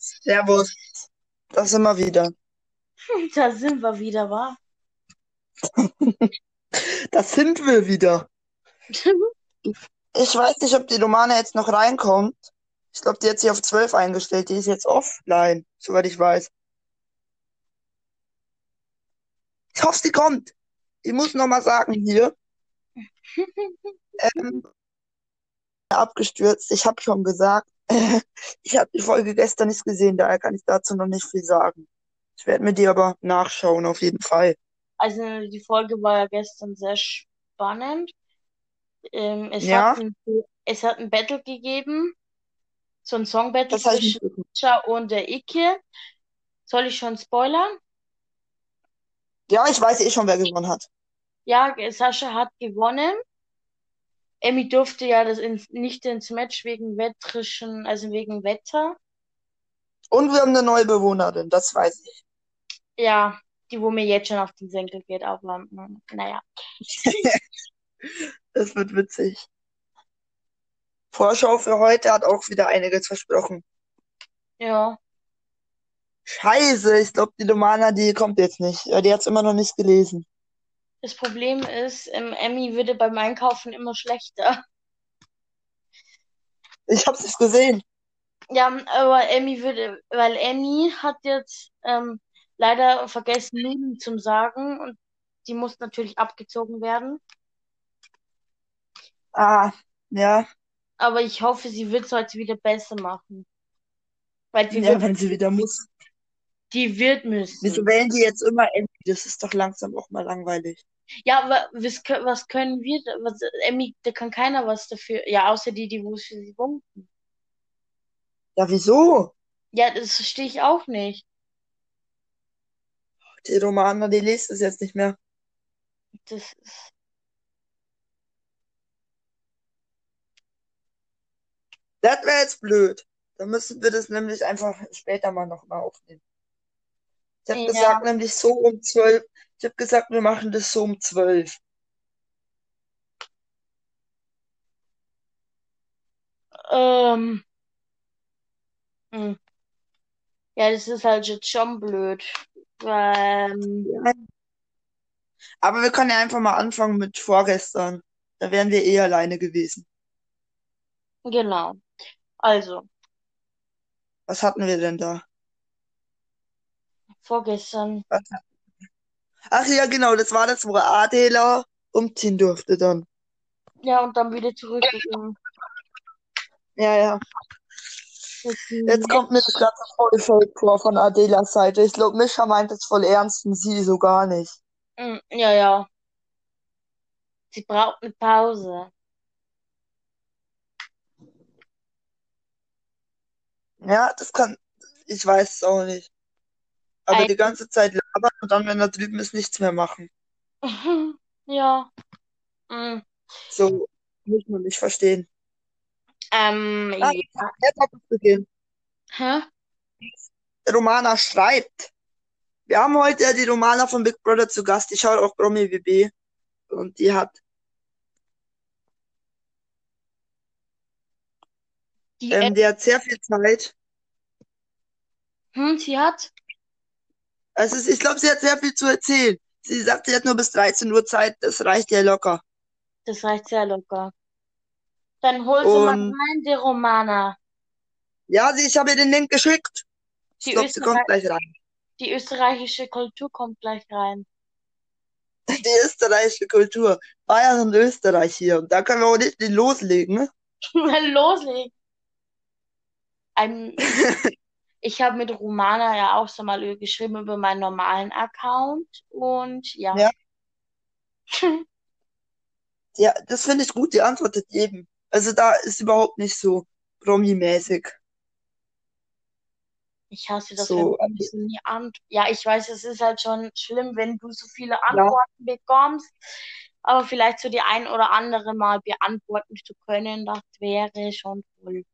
Servus. Das sind wir wieder. Da sind wir wieder, wa? Das sind wir wieder. Ich weiß nicht, ob die Romane jetzt noch reinkommt. Ich glaube, die hat sich auf 12 eingestellt. Die ist jetzt offline, soweit ich weiß. Ich hoffe, sie kommt. Ich muss noch mal sagen hier. Ähm, abgestürzt. Ich habe schon gesagt, ich habe die Folge gestern nicht gesehen, daher kann ich dazu noch nicht viel sagen. Ich werde mir die aber nachschauen, auf jeden Fall. Also die Folge war ja gestern sehr spannend. Ähm, es Ja, hat ein, es hat ein Battle gegeben, so ein Song-Battle zwischen. Sascha und der Icke. Soll ich schon spoilern? Ja, ich weiß eh schon, wer gewonnen hat. Ja, Sascha hat gewonnen. Emmy durfte ja das ins, nicht ins Match wegen wetterischen, also wegen Wetter. Und wir haben eine neue Bewohnerin, das weiß ich. Ja, die, wo mir jetzt schon auf den Senkel geht, aber mm, naja. Das wird witzig. Vorschau für heute hat auch wieder einiges versprochen. Ja. Scheiße, ich glaube, die Romana, die kommt jetzt nicht. Ja, Die hat es immer noch nicht gelesen. Das Problem ist, ähm, Emmy würde beim Einkaufen immer schlechter. Ich habe es nicht gesehen. Ja, aber Emmy würde, weil Emmy hat jetzt ähm, leider vergessen, Nudeln zum Sagen und die muss natürlich abgezogen werden. Ah, ja. Aber ich hoffe, sie wird es heute wieder besser machen. Weil die Ja, wenn sie wieder muss. Die wird Wieso müssen. wählen die jetzt immer Emmy? Das ist doch langsam auch mal langweilig. Ja, aber was, was können wir, was, Emmy, da kann keiner was dafür. Ja, außer die, die wo sie wunken. Ja, wieso? Ja, das verstehe ich auch nicht. Die Romana, die liest es jetzt nicht mehr. Das ist, Das wäre jetzt blöd. Dann müssen wir das nämlich einfach später mal nochmal aufnehmen. Ich habe ja, gesagt, nämlich so um zwölf. Ich habe gesagt, wir machen das so um zwölf. ähm, hm. ja, das ist halt jetzt schon blöd. Ähm, Ja. Aber wir können ja einfach mal anfangen mit vorgestern. Da wären wir eh alleine gewesen. genau. Also, Was hatten wir denn da? Vorgestern? Ach ja, genau, das war das, wo Adela umziehen durfte dann. ja, und dann wieder zurückgegangen. Ja, ja. Jetzt kommt mir das ganze voll fake vor von Adelas Seite. Ich glaube, Mischa meint es voll ernst und sie so gar nicht. hm, ja, ja, sie braucht eine Pause. Ja, das kann, ich weiß es auch nicht. Aber die ganze Zeit labern und dann, wenn er drüben ist, nichts mehr machen. ja, hm, So muss man nicht verstehen. ähm, Ah, ja, jetzt hat es beginnen. hä? Romana schreibt. Wir haben heute ja die Romana von Big Brother zu Gast. Die schaut auch Promi WB. Und die hat, Die, ähm, die hat sehr viel Zeit. hm, sie hat, Also ich glaube, sie hat sehr viel zu erzählen. Sie sagt, sie hat nur bis 13 Uhr Zeit. Das reicht ihr locker. das reicht sehr locker. Dann hol sie mal rein, die Romana. ja, sie, ich habe ihr den Link geschickt. Ich Die glaube, sie kommt gleich rein. die österreichische Kultur kommt gleich rein. Die österreichische Kultur. Bayern und Österreich hier. Und da können wir auch nicht loslegen. Ne? Loslegen. Ein, ich habe mit Romana ja auch so mal geschrieben über meinen normalen Account und ja. Ja, ja, das finde ich gut. Die antwortet jedem. Also da ist überhaupt nicht so Promi-mäßig. Ich hasse das, wenn So, man so nie ant Ja, ich weiß, es ist halt schon schlimm, wenn du so viele ja, Antworten bekommst, aber vielleicht so die ein oder andere mal beantworten zu können, das wäre schon toll.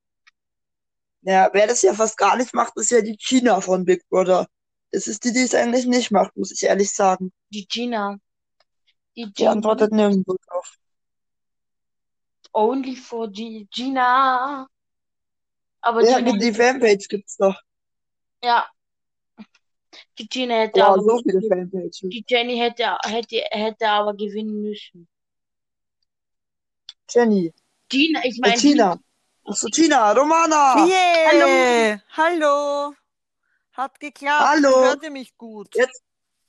Ja, wer das ja fast gar nicht macht, ist ja die China von Big Brother. Das ist die, die es eigentlich nicht macht, muss ich ehrlich sagen. Die Gina. Die Die Gina. antwortet nirgendwo drauf. Only for G Gina. Aber Ja, Gina die Fanpage gibt's doch. Ja. Die Gina hätte Boah, aber, so viele Fanpages. die Jenny hätte, hätte, hätte aber gewinnen müssen. Jenny. Gina, ich Äh, meine, Tina. Achso, Tina. Romana. Yeah. Hallo. Hat geklappt. Hallo. Hört ihr mich gut? Jetzt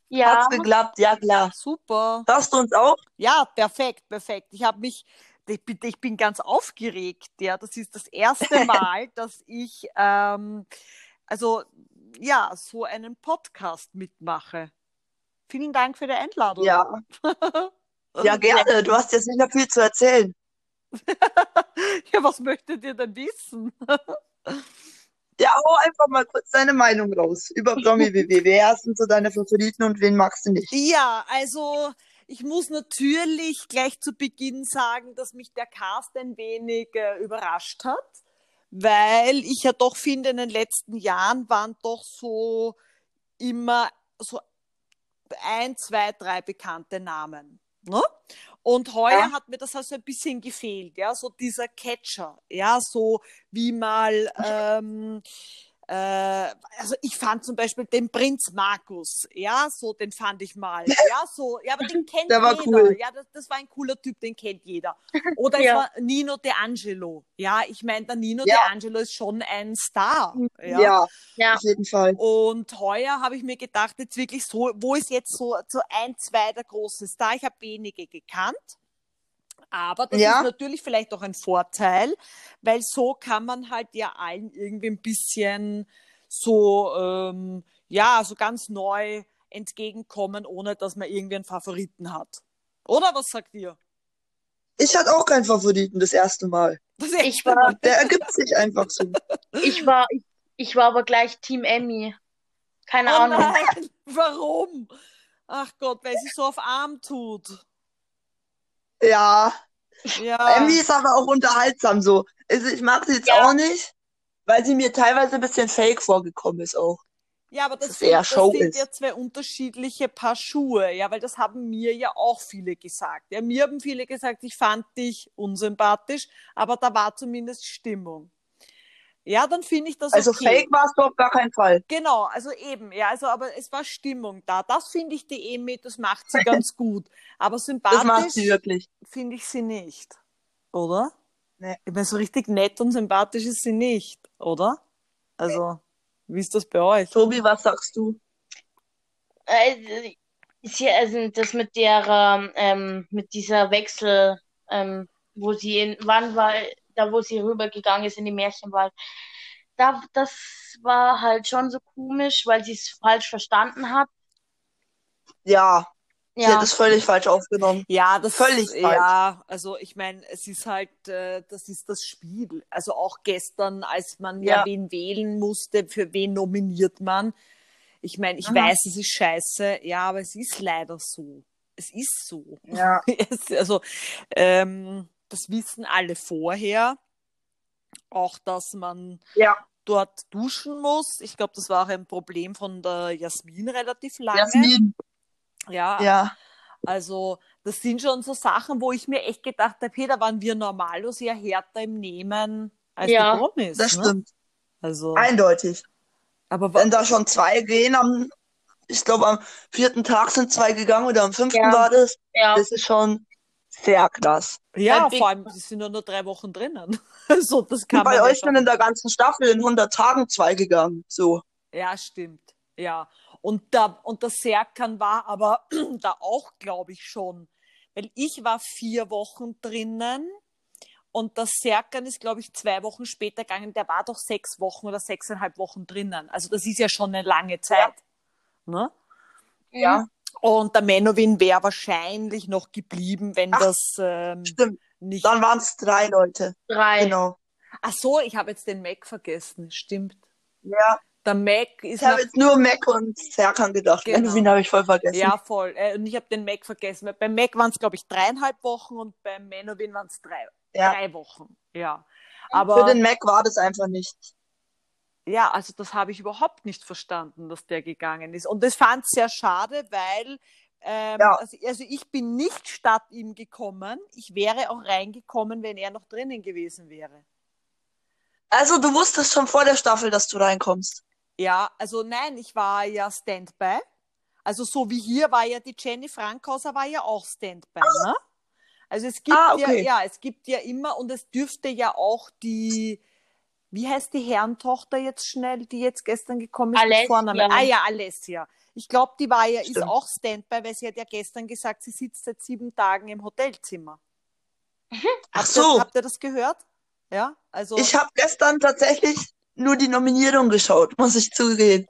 ja, hat's geklappt. Ja, klar. Super. Hörst du uns auch? Ja, perfekt, perfekt. Ich habe mich, ich bin, ich bin ganz aufgeregt. Ja, das ist das erste Mal, dass ich, ähm, also ja, so einen Podcast mitmache. Vielen Dank für die Einladung. Ja. Ja, gerne. Du hast jetzt nicht mehr viel zu erzählen. ja, was möchtet ihr denn wissen? Ja, hau einfach mal kurz deine Meinung raus über Promi BB. Wer sind so deine Favoriten und wen magst du nicht? Ja, also ich muss natürlich gleich zu Beginn sagen, dass mich der Cast ein wenig äh, überrascht hat, weil ich ja doch finde, in den letzten Jahren waren doch so immer so ein, zwei, drei bekannte Namen. Ne? Und heuer Ja. hat mir das also ein bisschen gefehlt, ja, so dieser Catcher, ja, so wie mal, ähm, äh, also ich fand zum Beispiel den Prinz Markus, ja, so den fand ich mal, ja, so, ja, aber den kennt Der jeder, cool. ja, das, das war ein cooler Typ, den kennt jeder. Oder es Ja. war Nino De Angelo, ja, ich meine, der Nino Ja. De Angelo ist schon ein Star, Ja, ja. ja, auf jeden Fall. Und heuer habe ich mir gedacht, jetzt wirklich so, wo ist jetzt so, so ein, zwei der großen Star? Ich habe wenige gekannt. Aber das Ja. ist natürlich vielleicht auch ein Vorteil, weil so kann man halt ja allen irgendwie ein bisschen so, ähm, ja, so ganz neu entgegenkommen, ohne dass man irgendwie einen Favoriten hat. Oder was sagt ihr? Ich hatte auch keinen Favoriten das erste Mal. Das Ich war- Der ergibt sich einfach so. ich war, ich, ich war aber gleich Team Emmy. Keine Oh Ahnung. nein, warum? Ach Gott, weil sie so auf arm tut. Ja, Ja. Emmy ist aber auch unterhaltsam so. Also ich mag sie jetzt Ja. auch nicht, weil sie mir teilweise ein bisschen fake vorgekommen ist auch. Ja, aber das, eher sind, das sind ist. ja zwei unterschiedliche Paar Schuhe, ja, weil das haben mir ja auch viele gesagt. Ja, mir haben viele gesagt, ich fand dich unsympathisch, aber da war zumindest Stimmung. Ja, dann finde ich das Also okay. fake war es doch auf gar keinen Fall. Genau, also eben, ja, also aber es war Stimmung da. Das finde ich die Emi, das macht sie ganz gut. Aber sympathisch sie wirklich. finde ich sie nicht, oder? Nee. Ich meine, so richtig nett und sympathisch ist sie nicht, oder? Also, wie ist das bei euch? Tobi, was sagst du? Äh, ist ja, also das mit der, ähm, mit dieser Wechsel, ähm, wo sie in, wann war, da wo sie rübergegangen ist in die Märchenwald. Da, das war halt schon so komisch, weil sie es falsch verstanden hat. Ja, sie Ja, hat es völlig falsch aufgenommen. Ja, das Völlig falsch. Ja, also ich meine, es ist halt, äh, das ist das Spiel. Also auch gestern, als man ja, Ja. wen wählen musste, für wen nominiert man. Ich meine, ich Mhm. weiß, es ist scheiße, ja, aber es ist leider so. Es ist so. Ja. Also, ähm, das wissen alle vorher. Auch, dass man Ja, dort duschen muss. Ich glaube, das war auch ein Problem von der Jasmin relativ lange. Jasmin. Ja, Ja, also, das sind schon so Sachen, wo ich mir echt gedacht habe, hey, da waren wir normalos ja härter im Nehmen als Ja, die Promis. das ne? stimmt. Also, Eindeutig. aber Wenn da schon zwei gehen, am, ich glaube, am vierten Tag sind zwei gegangen oder am fünften Ja. war das. ja, Das ist schon sehr krass. ja, vor allem, die sind ja nur drei Wochen drinnen. so, das kann Bei ja euch schon. sind in der ganzen Staffel in 100 Tagen zwei gegangen. So. Ja, stimmt. Ja. Und da, und der Serkan war aber da auch, glaube ich, schon. Weil ich war vier Wochen drinnen und der Serkan ist, glaube ich, zwei Wochen später gegangen. Der war doch sechs Wochen oder sechseinhalb Wochen drinnen. Also das ist ja schon eine lange Zeit. Ne? Ja, Und der Menowin wäre wahrscheinlich noch geblieben, wenn Ach, das ähm, stimmt. nicht. Dann waren es drei Leute. drei. Genau. Ach so, ich habe jetzt den Mac vergessen. Stimmt. Ja, Der Mac ist ich habe jetzt nur Mac und Serkan gedacht. Genau. Benjamin habe ich voll vergessen. Ja, voll. Äh, Und ich habe den Mac vergessen. Beim Mac waren es, glaube ich, dreieinhalb Wochen und beim Menowin waren es drei, Ja. drei Wochen. Ja. Für Aber den Mac war das einfach nicht. Ja, also das habe ich überhaupt nicht verstanden, dass der gegangen ist. Und das fand ich sehr schade, weil ähm, Ja. also, also ich bin nicht statt ihm gekommen. Ich wäre auch reingekommen, wenn er noch drinnen gewesen wäre. Also du wusstest schon vor der Staffel, dass du reinkommst. Ja, also nein, ich war ja Standby. Also so wie hier war ja die Jenny Frankhauser war ja auch Standby, ne? Also es gibt Ah, ja, okay. ja, es gibt ja immer und es dürfte ja auch die, wie heißt die Herrentochter jetzt schnell, die jetzt gestern gekommen ist mit Alessia. Vornamen? Ah ja, Alessia. Ich glaube, die war ja, ist auch Standby, weil sie hat ja gestern gesagt, sie sitzt seit sieben Tagen im Hotelzimmer. Ach Habt so. Ihr, habt ihr das gehört? Ja, also. Ich habe gestern tatsächlich nur die Nominierung geschaut, muss ich zugeben.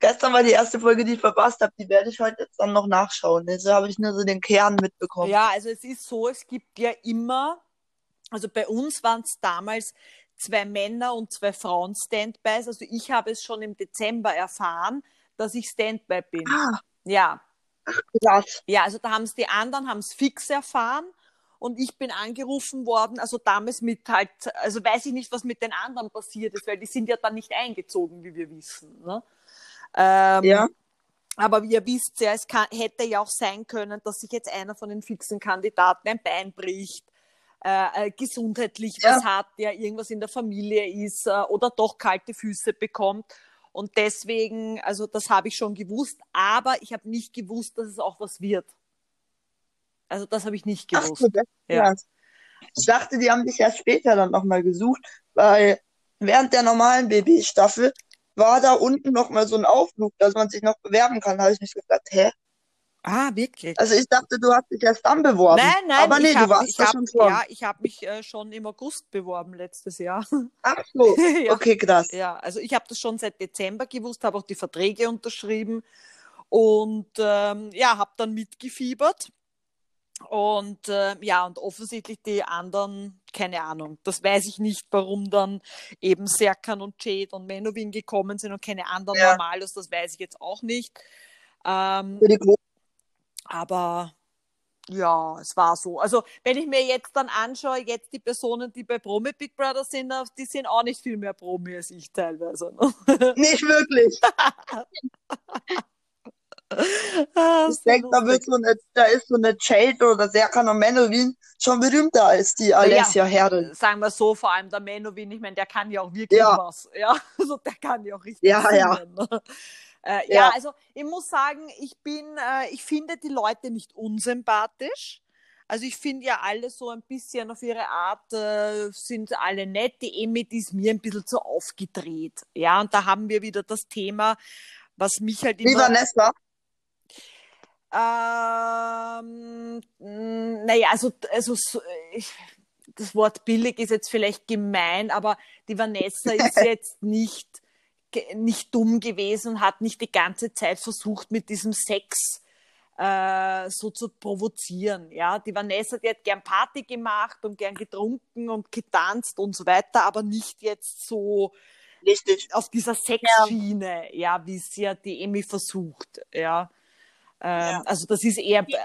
Gestern war die erste Folge, die ich verpasst habe. Die werde ich heute jetzt dann noch nachschauen. Also habe ich nur so den Kern mitbekommen. Ja, also es ist so, es gibt ja immer, also bei uns waren es damals zwei Männer und zwei Frauen Standbys. Also ich habe es schon im Dezember erfahren, dass ich Standby bin. Ah, Ja, krass. ja, also da haben es die anderen, haben es fix erfahren und ich bin angerufen worden, also damals mit halt, also weiß ich nicht, was mit den anderen passiert ist, weil die sind ja dann nicht eingezogen, wie wir wissen. Ne? Ähm, Ja. aber wie ihr wisst ja, es kann, hätte ja auch sein können, dass sich jetzt einer von den fixen Kandidaten ein Bein bricht, äh, äh, gesundheitlich Ja. was hat, der irgendwas in der Familie ist äh, oder doch kalte Füße bekommt. Und deswegen, also das habe ich schon gewusst, aber ich habe nicht gewusst, dass es auch was wird. Also das habe ich nicht Ach gewusst. so, das ist Ja. Ich dachte, die haben dich erst später dann nochmal gesucht, weil während der normalen BB-Staffel war da unten nochmal so ein Aufruf, dass man sich noch bewerben kann. Da habe ich mich gefragt, hä? Ah, wirklich? Also ich dachte, du hast dich erst dann beworben. Nein, nein, Aber nee, ich du warst ich hab, schon vor. ja, ich habe mich äh, schon im August beworben letztes Jahr. Ach so, ja. okay, krass. Ja, also ich habe das schon seit Dezember gewusst, habe auch die Verträge unterschrieben und ähm, ja, habe dann mitgefiebert. Und äh, ja, und offensichtlich die anderen, keine Ahnung, das weiß ich nicht, warum dann eben Serkan und Jade und Menowin gekommen sind und keine anderen Ja. Normalos, das weiß ich jetzt auch nicht. Ähm, Für die. Aber ja, es war so. Also, wenn ich mir jetzt dann anschaue, jetzt die Personen, die bei Promi Big Brother sind, die sind auch nicht viel mehr Promi als ich teilweise. Ne? Nicht wirklich. Ich denke, da, wird so eine, da ist so eine Jade oder Serkan und Menowin schon berühmter als die Alessia Herren. Sagen wir so, vor allem der Menowin, ich meine, der kann ja auch wirklich Ja. was. Ja, also der kann ja auch richtig Ja, ja. singen. Ne? Äh, ja. Ja. also ich muss sagen, ich bin, äh, ich finde die Leute nicht unsympathisch. Also ich finde ja alle so ein bisschen auf ihre Art äh, sind alle nett. Die Emmy, die ist mir ein bisschen zu aufgedreht. Ja, und da haben wir wieder das Thema, was mich halt Wie immer Vanessa. ähm, naja, also, also so, ich, das Wort billig ist jetzt vielleicht gemein, aber die Vanessa ist jetzt nicht, nicht dumm gewesen und hat nicht die ganze Zeit versucht, mit diesem Sex äh, so zu provozieren. Ja, die Vanessa, die hat gern Party gemacht und gern getrunken und getanzt und so weiter, aber nicht jetzt so Richtig. auf dieser Sexschiene, ja, wie es ja die Emmy versucht, ja. Ähm, Ja. Also das ist eher äh,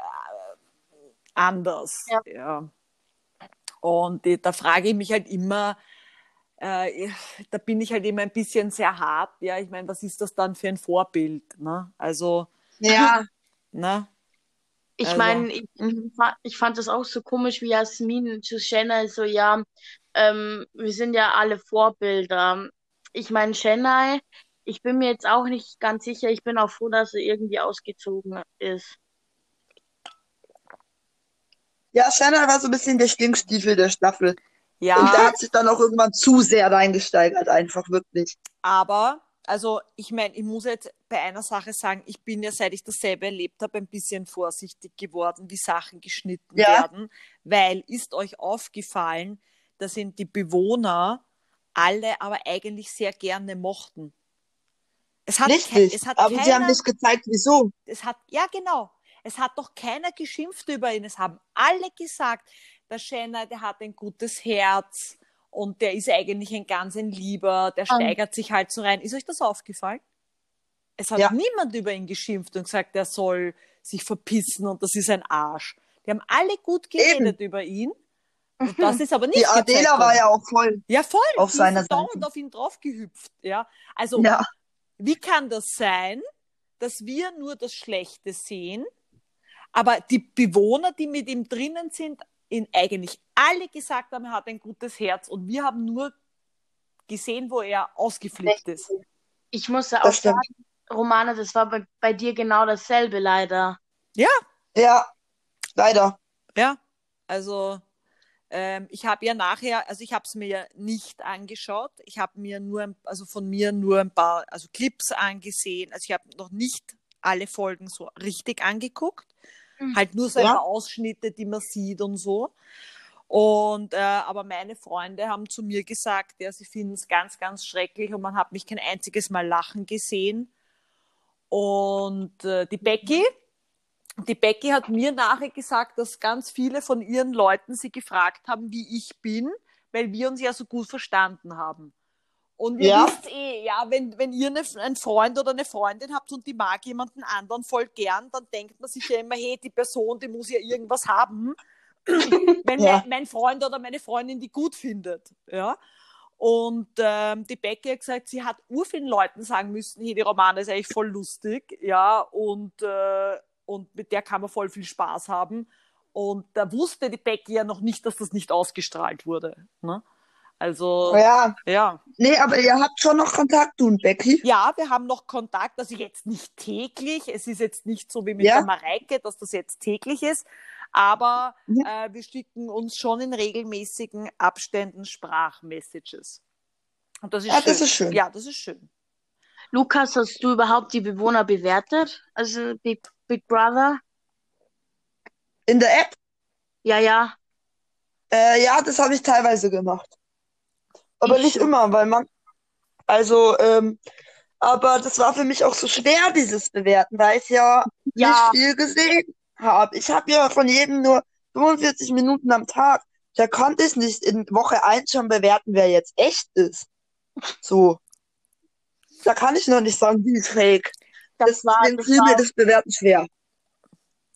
anders, Ja. ja. Und da frage ich mich halt immer, äh, da bin ich halt immer ein bisschen sehr hart, ja. Ich meine, was ist das dann für ein Vorbild, ne? Also, Ja, ne? Ich Also- meine, ich, ich fa- ich fand das auch so komisch, wie Jasmin zu Chennai so, ja, ähm, wir sind ja alle Vorbilder. Ich meine, Chennai, ich bin mir jetzt auch nicht ganz sicher, ich bin auch froh, dass sie irgendwie ausgezogen ist. ja, Shanna war so ein bisschen der Stinkstiefel der Staffel. Und der Ja, hat sich dann auch irgendwann zu sehr reingesteigert, einfach wirklich. aber, also ich meine, ich muss jetzt bei einer Sache sagen, ich bin ja, seit ich dasselbe erlebt habe, ein bisschen vorsichtig geworden, wie Sachen geschnitten Ja. werden, weil ist euch aufgefallen, dass ihn die Bewohner alle aber eigentlich sehr gerne mochten. Es hat, Richtig. es hat Aber sie haben keiner, nicht gezeigt, wieso. es hat, ja genau, es hat doch keiner geschimpft über ihn. Es haben alle gesagt, der Schenner, der hat ein gutes Herz und der ist eigentlich ein ganz ein Lieber, der steigert sich halt so rein. Ist euch das aufgefallen? Es hat Ja. niemand über ihn geschimpft und gesagt, er soll sich verpissen und das ist ein Arsch. Die haben alle gut geredet über ihn. Und das ist aber nicht Die Adela war ja auch voll ja voll, auf die seiner Seite. auf ihn draufgehüpft. Ja, also Ja, wie kann das sein, dass wir nur das Schlechte sehen, aber die Bewohner, die mit ihm drinnen sind, ihn eigentlich alle gesagt haben, er hat ein gutes Herz und wir haben nur gesehen, wo er ausgeflippt ist. Ich muss auch Das stimmt. sagen, Romane, das war bei, bei dir genau dasselbe leider. Ja, leider. Ja, also ähm, ich habe ja nachher, also ich habe es mir ja nicht angeschaut. Ich habe mir nur, ein- also von mir nur ein paar, also Clips angesehen. Also ich habe noch nicht alle Folgen so richtig angeguckt. Mhm. Halt nur so ein Ja. paar Ausschnitte, die man sieht und so. Und äh, aber meine Freunde haben zu mir gesagt, ja, sie finden es ganz, ganz schrecklich und man hat mich kein einziges Mal lachen gesehen. Und äh, die Becky, die Becky hat mir nachher gesagt, dass ganz viele von ihren Leuten sie gefragt haben, wie ich bin, weil wir uns ja so gut verstanden haben. Und ihr Ja. wisst eh, ja, wenn, wenn ihr eine, einen Freund oder eine Freundin habt und die mag jemanden anderen voll gern, dann denkt man sich ja immer, hey, die Person, die muss ja irgendwas haben, wenn Ja. mein, mein Freund oder meine Freundin die gut findet. Ja. Und ähm, die Becky hat gesagt, sie hat ur vielen Leuten sagen müssen, hey, die Romane ist eigentlich voll lustig, ja, und, äh, und mit der kann man voll viel Spaß haben. Und da wusste die Becky ja noch nicht, dass das nicht ausgestrahlt wurde. Ne? Also, Ja, ja. nee, aber ihr habt schon noch Kontakt, du und Becky. Ja, wir haben noch Kontakt, also jetzt nicht täglich. Es ist jetzt nicht so wie mit Ja. der Mareike, dass das jetzt täglich ist. Aber Mhm. äh, wir schicken uns schon in regelmäßigen Abständen Sprachmessages. Und das ist Ja, schön. das ist schön. Ja, das ist schön. Lukas, hast du überhaupt die Bewohner bewertet? Also Big, Big Brother? In der App? Ja, ja. Äh, ja, das habe ich teilweise gemacht. Aber Ich nicht schon. immer, weil man, also, ähm, aber das war für mich auch so schwer, dieses Bewerten, weil ich ja Ja, nicht viel gesehen habe. Ich habe ja von jedem nur 45 Minuten am Tag. Da konnte ich nicht in Woche 1 schon bewerten, wer jetzt echt ist. So. Da kann ich noch nicht sagen, die ist fake. das war, Deswegen das fiel mir war, das Bewerten schwer.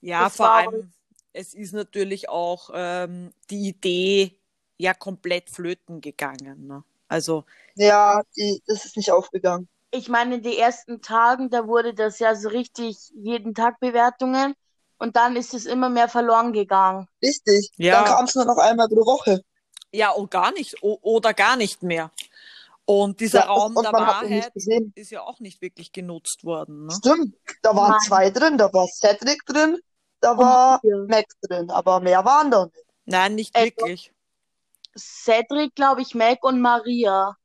Ja, Das vor war- allem, es ist natürlich auch ähm, die Idee ja komplett flöten gegangen. Ne? Also, Ja, die, das ist nicht aufgegangen. ich meine, in den ersten Tagen, da wurde das ja so richtig jeden Tag Bewertungen und dann ist es immer mehr verloren gegangen. Richtig. Ja. Dann kam es nur noch einmal pro Woche. ja, und gar nicht, o oder gar nicht mehr. Und dieser Ja, Raum und der ihn nicht Wahrheit ist ja auch nicht wirklich genutzt worden. Ne? Stimmt, da waren Nein. zwei drin, da war Cedric drin, da war Ja. Max drin, aber mehr waren da nicht. Nein, nicht Äh, wirklich. Cedric, glaube ich, Meg und Maria.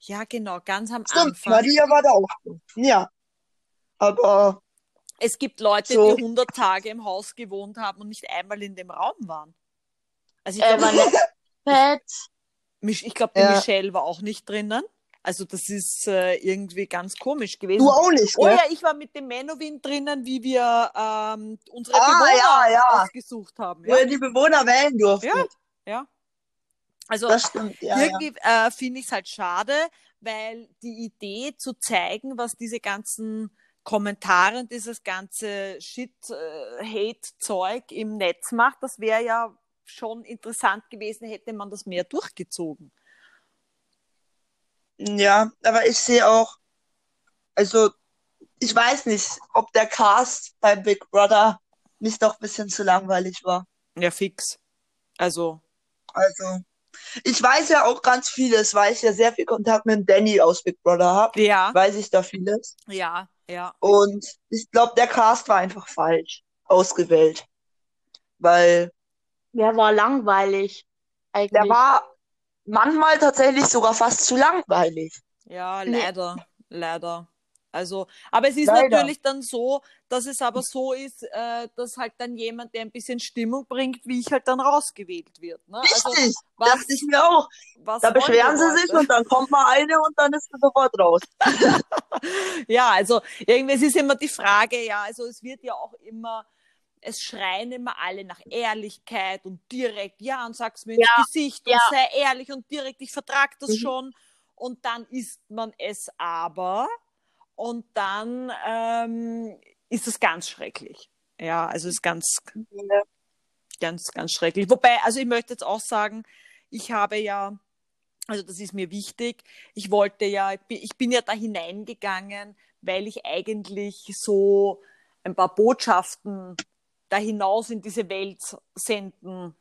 Ja, genau, ganz am Stimmt, Anfang. Maria war da auch. Ja. Aber Es gibt Leute, So. die 100 Tage im Haus gewohnt haben und nicht einmal in dem Raum waren. Also ich Äh, glaube, Mich- ich glaube, die Ja. Michelle war auch nicht drinnen. Also das ist äh, irgendwie ganz komisch gewesen. du auch nicht, Oh ne? ja, ich war mit dem Menowin drinnen, wie wir ähm, unsere Ah, Bewohner ja, ja. ausgesucht haben. Wo Ja, die Bewohner wählen durftet. Ja. ja. Also stimmt, ja, ja. irgendwie äh, finde ich es halt schade, weil die Idee zu zeigen, was diese ganzen Kommentare und dieses ganze Shit-Hate-Zeug im Netz macht, das wäre ja schon interessant gewesen, hätte man das mehr durchgezogen. Ja, aber ich sehe auch, also ich weiß nicht, ob der Cast bei Big Brother nicht doch ein bisschen zu langweilig war. Ja, fix. Also, Also, ich weiß ja auch ganz vieles, weil ich ja sehr viel Kontakt mit dem Danny aus Big Brother habe, ja, weiß ich da vieles. ja, ja. Und ich glaube, der Cast war einfach falsch ausgewählt. Weil der war langweilig. Eigentlich. der war manchmal tatsächlich sogar fast zu langweilig. Ja, Nee. leider, leider. Also, aber es ist Leider. natürlich dann so, dass es aber so ist, äh, dass halt dann jemand, der ein bisschen Stimmung bringt, wie ich halt dann rausgewählt wird. Ne? Also, Richtig, was, dachte ich mir auch. was Da beschweren sie sich und dann kommt mal eine und dann ist sie sofort raus. Ja, also irgendwie es ist immer die Frage, ja, also es wird ja auch immer, es schreien immer alle nach Ehrlichkeit und direkt, ja, und sag's mir ins Ja, Gesicht ja. und sei ehrlich und direkt, ich vertrag das Mhm. schon. Und dann isst man es aber und dann ähm, ist es ganz schrecklich. Ja, also es ist ganz, ganz, ganz schrecklich. Wobei, also ich möchte jetzt auch sagen, ich habe ja, also das ist mir wichtig, ich wollte ja, ich bin- ich bin ja da hineingegangen, weil ich eigentlich so ein paar Botschaften da hinaus in diese Welt senden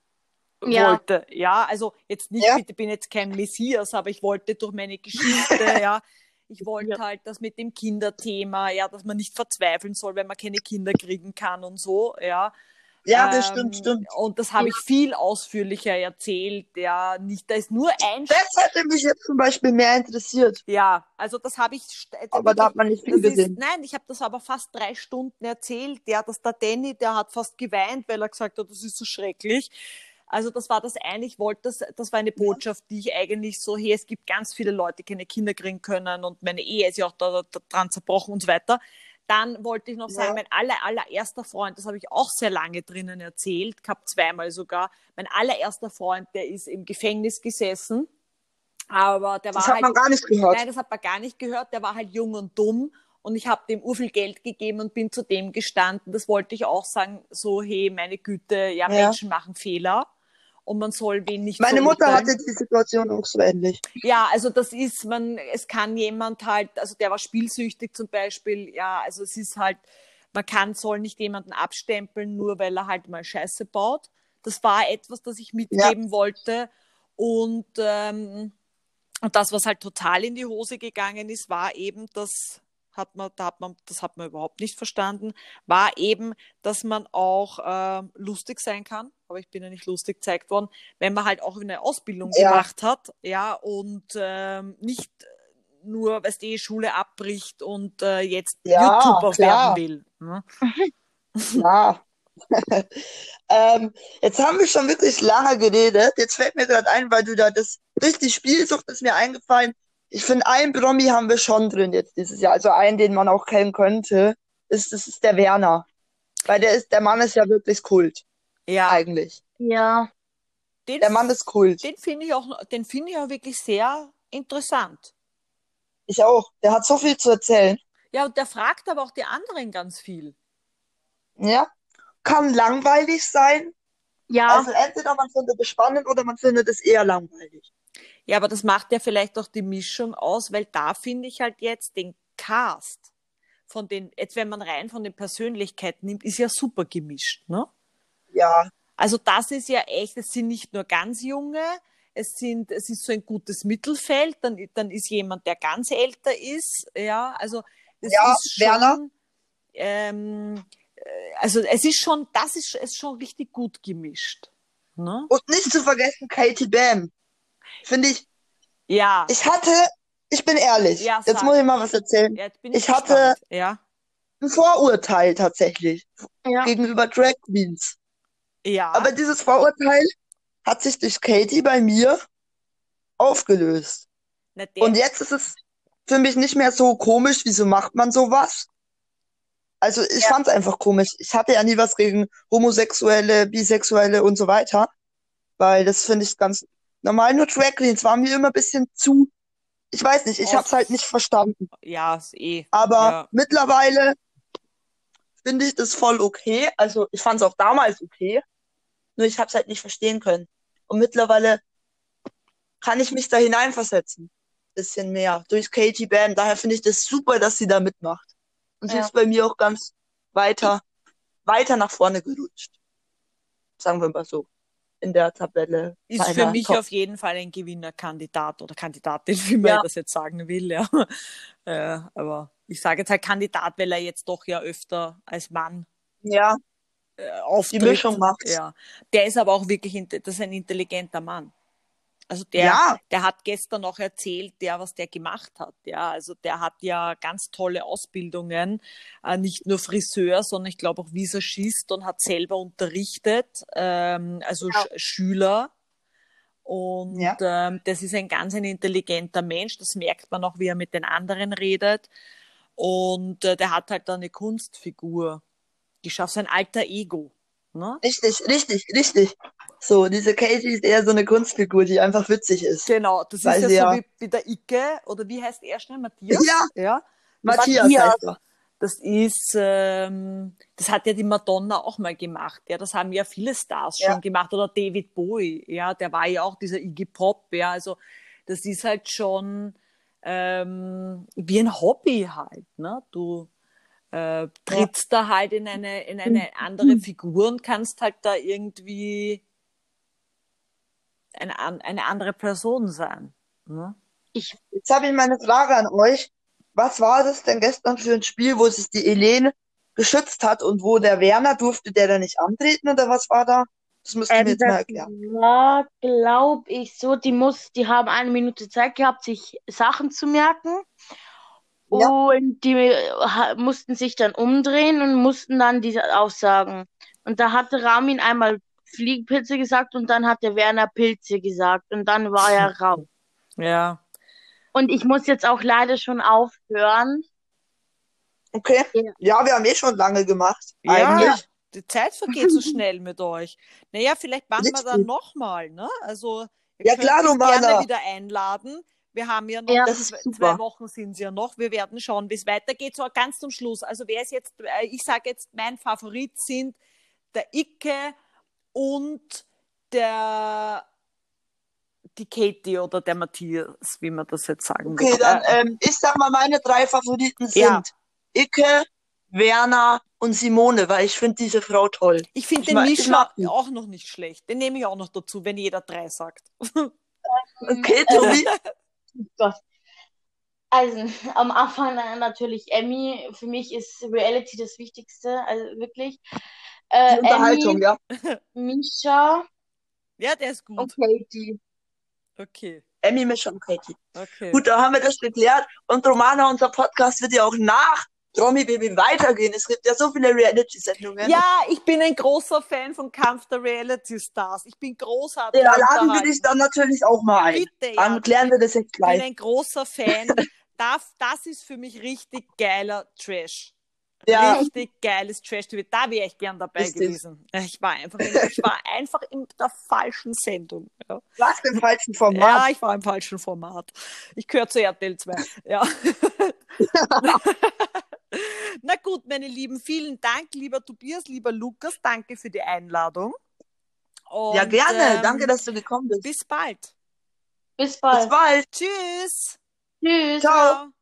Ja. wollte. Ja, also jetzt nicht, Ja. bitte bin jetzt kein Messias, aber ich wollte durch meine Geschichte, ja, Ich wollte Ja. halt das mit dem Kinderthema, ja, dass man nicht verzweifeln soll, wenn man keine Kinder kriegen kann und so, ja. Ja, das Ähm, stimmt, stimmt. Und das habe ich viel ausführlicher erzählt, ja. Nicht, da ist nur ein Das hätte mich jetzt zum Beispiel mehr interessiert. ja, also das habe ich. Aber da hat man nicht viel das ist, gesehen. nein, ich habe das aber fast drei Stunden erzählt. Ja, dass der Danny, der hat fast geweint, weil er gesagt hat, das ist so schrecklich. Also das war das eine. Ich wollte das, das war eine Botschaft, die ich eigentlich so, hey, es gibt ganz viele Leute, die keine Kinder kriegen können und meine Ehe ist ja auch da, da dran zerbrochen und so weiter. Dann wollte ich noch sagen, Ja. mein aller, allererster Freund, das habe ich auch sehr lange drinnen erzählt, gehabt zweimal sogar. Mein allererster Freund, der ist im Gefängnis gesessen, aber der war Das hat halt man gar nicht gehört. Nein, das hat man gar nicht gehört. Der war halt jung und dumm. Und ich habe dem urviel Geld gegeben und bin zu dem gestanden. Das wollte ich auch sagen, so, hey, meine Güte, ja, Ja. Menschen machen Fehler. Und man soll wen nicht Meine Mutter hatte die Situation auch so ähnlich. Ja, also das ist, man, es kann jemand halt, also der war spielsüchtig zum Beispiel, ja, also es ist halt, man kann, soll nicht jemanden abstempeln, nur weil er halt mal Scheiße baut. Das war etwas, das ich mitgeben wollte. Und, ähm, und das, was halt total in die Hose gegangen ist, war eben, das hat man, da hat man, das hat man überhaupt nicht verstanden, war eben, dass man auch ähm, lustig sein kann. Aber ich bin ja nicht lustig gezeigt worden, wenn man halt auch eine Ausbildung Ja. gemacht hat, ja, und ähm, nicht nur, weißt du, Schule abbricht und äh, jetzt Ja, YouTuber klar. werden will. Ne? Ja. ähm, jetzt haben wir schon wirklich lange geredet. Jetzt fällt mir gerade ein, weil du da das durch die Spielsucht ist mir eingefallen. Ich finde, einen Promi haben wir schon drin jetzt dieses Jahr. Also einen, den man auch kennen könnte, ist, das ist der Werner. Weil der ist, der Mann ist ja wirklich Kult, Ja, eigentlich. Ja. den, Der Mann ist Kult. den finde ich auch, den finde ich auch wirklich sehr interessant. Ich auch. Der hat so viel zu erzählen. Ja, und der fragt aber auch die anderen ganz viel. Ja. Kann langweilig sein. Ja. Also entweder man findet es spannend oder man findet es eher langweilig. Ja, aber das macht ja vielleicht auch die Mischung aus, weil da finde ich halt jetzt den Cast von den, jetzt wenn man rein von den Persönlichkeiten nimmt, ist ja super gemischt, ne? Ja. Also das ist ja echt, es sind nicht nur ganz junge, es sind, es ist so ein gutes Mittelfeld, dann, dann ist jemand, der ganz älter ist, ja, also es Ja, ist schon, Werner. ähm, äh, also es ist schon, das ist, ist schon richtig gut gemischt, ne? Und nicht zu vergessen, Katie Bam. Finde ich, Ja, ich hatte, ich bin ehrlich, Ja, jetzt muss ich mal was erzählen. ja, jetzt bin ich ich hatte- ja, Ein Vorurteil tatsächlich Ja. gegenüber Drag Queens. Ja. Aber dieses Vorurteil hat sich durch Katie bei mir aufgelöst. Und jetzt ist es für mich nicht mehr so komisch, wieso macht man sowas? Also ich Ja. fand's einfach komisch. Ich hatte ja nie was gegen Homosexuelle, Bisexuelle und so weiter, weil das finde ich ganz normal. Nur Drag Queens war mir immer ein bisschen zu, ich weiß nicht, ich Off. hab's halt nicht verstanden. ja, ist eh. Aber Ja. mittlerweile finde ich das voll okay. Also ich fand's auch damals okay. Nur ich hab's halt nicht verstehen können. Und mittlerweile kann ich mich da hineinversetzen. Bisschen mehr. Durch Katie Bam. Daher finde ich das super, dass sie da mitmacht. Und sie Ja. ist bei mir auch ganz weiter, weiter nach vorne gerutscht. Sagen wir mal so. In der Tabelle. Ist für mich Top. auf jeden Fall ein Gewinnerkandidat oder Kandidatin, wie man Ja. das jetzt sagen will, ja. Äh, aber ich sage jetzt halt Kandidat, weil er jetzt doch ja öfter als Mann Ja, äh, auftritt. die Mischung macht's. Ja. Der ist aber auch wirklich, das ist ein intelligenter Mann. Also der, Ja. der hat gestern noch erzählt, der, was der gemacht hat. Ja, also der hat ja ganz tolle Ausbildungen, äh, nicht nur Friseur, sondern ich glaube auch Visagist und hat selber unterrichtet, ähm, also Ja. Sch Schüler. Und Ja. ähm, das ist ein ganz ein intelligenter Mensch. Das merkt man auch, wie er mit den anderen redet. Und äh, der hat halt eine Kunstfigur geschafft, sein alter Ego. Ne? Richtig, richtig, richtig. So, diese Katie ist eher so eine Kunstfigur, die einfach witzig ist. Genau, das Weil ist ja so wie, wie der Icke, oder wie heißt er schnell? Matthias? Ja. ja. Matthias Matthias. heißt er. Das ist, ähm, das hat ja die Madonna auch mal gemacht. Ja, das haben ja viele Stars Ja. schon gemacht. Oder David Bowie. Ja, der war ja auch dieser Iggy Pop. Ja, also das ist halt schon ähm, wie ein Hobby halt. Ne? Du äh, trittst da halt in eine in eine andere Figur und kannst halt da irgendwie eine, an- eine andere Person sein. Ne? Jetzt habe ich meine Frage an euch. was war das denn gestern für ein Spiel, wo sich die Elene geschützt hat und wo der Werner durfte der da nicht antreten oder was war da? Das müsst ihr mir Ähm, jetzt mal erklären. war, glaube ich, so, die muss, die haben eine Minute Zeit gehabt, sich Sachen zu merken. Ja. Und die mussten sich dann umdrehen und mussten dann diese Aussagen. Und da hatte Ramin einmal Fliegenpilze gesagt und dann hat der Werner Pilze gesagt und dann war er raus. Ja. Und ich muss jetzt auch leider schon aufhören. Okay. Ja. Ja, wir haben eh schon lange gemacht. Ja, Eigentlich. die Zeit vergeht so schnell mit euch. Naja, vielleicht machen wir Richtig. dann nochmal, ne? Also, Ja, klar, Romana. gerne wieder einladen. Wir haben ja noch, Ja. Zwei, zwei Wochen sind es ja noch. Wir werden schauen, wie es weitergeht. So ganz zum Schluss. Also, wer ist jetzt, äh, ich sage jetzt, mein Favorit sind der Icke und der, die Katie oder der Matthias, wie man das jetzt sagen Okay, will. dann, Äh, ähm, ich sag mal, meine drei Favoriten sind Ja. Icke, Werner und Simone, weil ich finde diese Frau toll. ich finde den Mischa auch noch nicht schlecht. Den nehme ich auch noch dazu, wenn jeder drei sagt. Okay, Tobi? Gott. Also, am Anfang natürlich Emmy. Für mich ist Reality das Wichtigste, also wirklich. Äh, Die Unterhaltung, Emmy, ja. Misha Ja, der ist gut. und Katie. Okay. Emmy, Mischa und Katie. Okay. Gut, da haben wir das geklärt. Und Romana, unser Podcast wird ja auch nach Promi Baby weitergehen. Es gibt ja so viele Reality-Sendungen. Ja, ich bin ein großer Fan von Kampf der Reality Stars. Ich bin großartig. Da laden wir dich dann natürlich auch mal ein. Bitte, ja. Dann klären wir das jetzt Ich bin gleich. ein großer Fan. Das, das ist für mich richtig geiler Trash. Ja, Richtig geiles Trash-TV. Da wäre ich gern dabei Richtig. gewesen. Ich war einfach in, ich war einfach in der falschen Sendung. Ja. was im falschen Format. ja, ich war im falschen Format. Ich gehöre zu RTL 2. Ja. Na gut, meine Lieben, vielen Dank, lieber Tobias, lieber Lukas. Danke für die Einladung. Und, ja, gerne. ähm, Danke, dass du gekommen bist. Bis bald. Bis Bis bald. bald. Tschüss. Tschüss. Ciao. Ciao.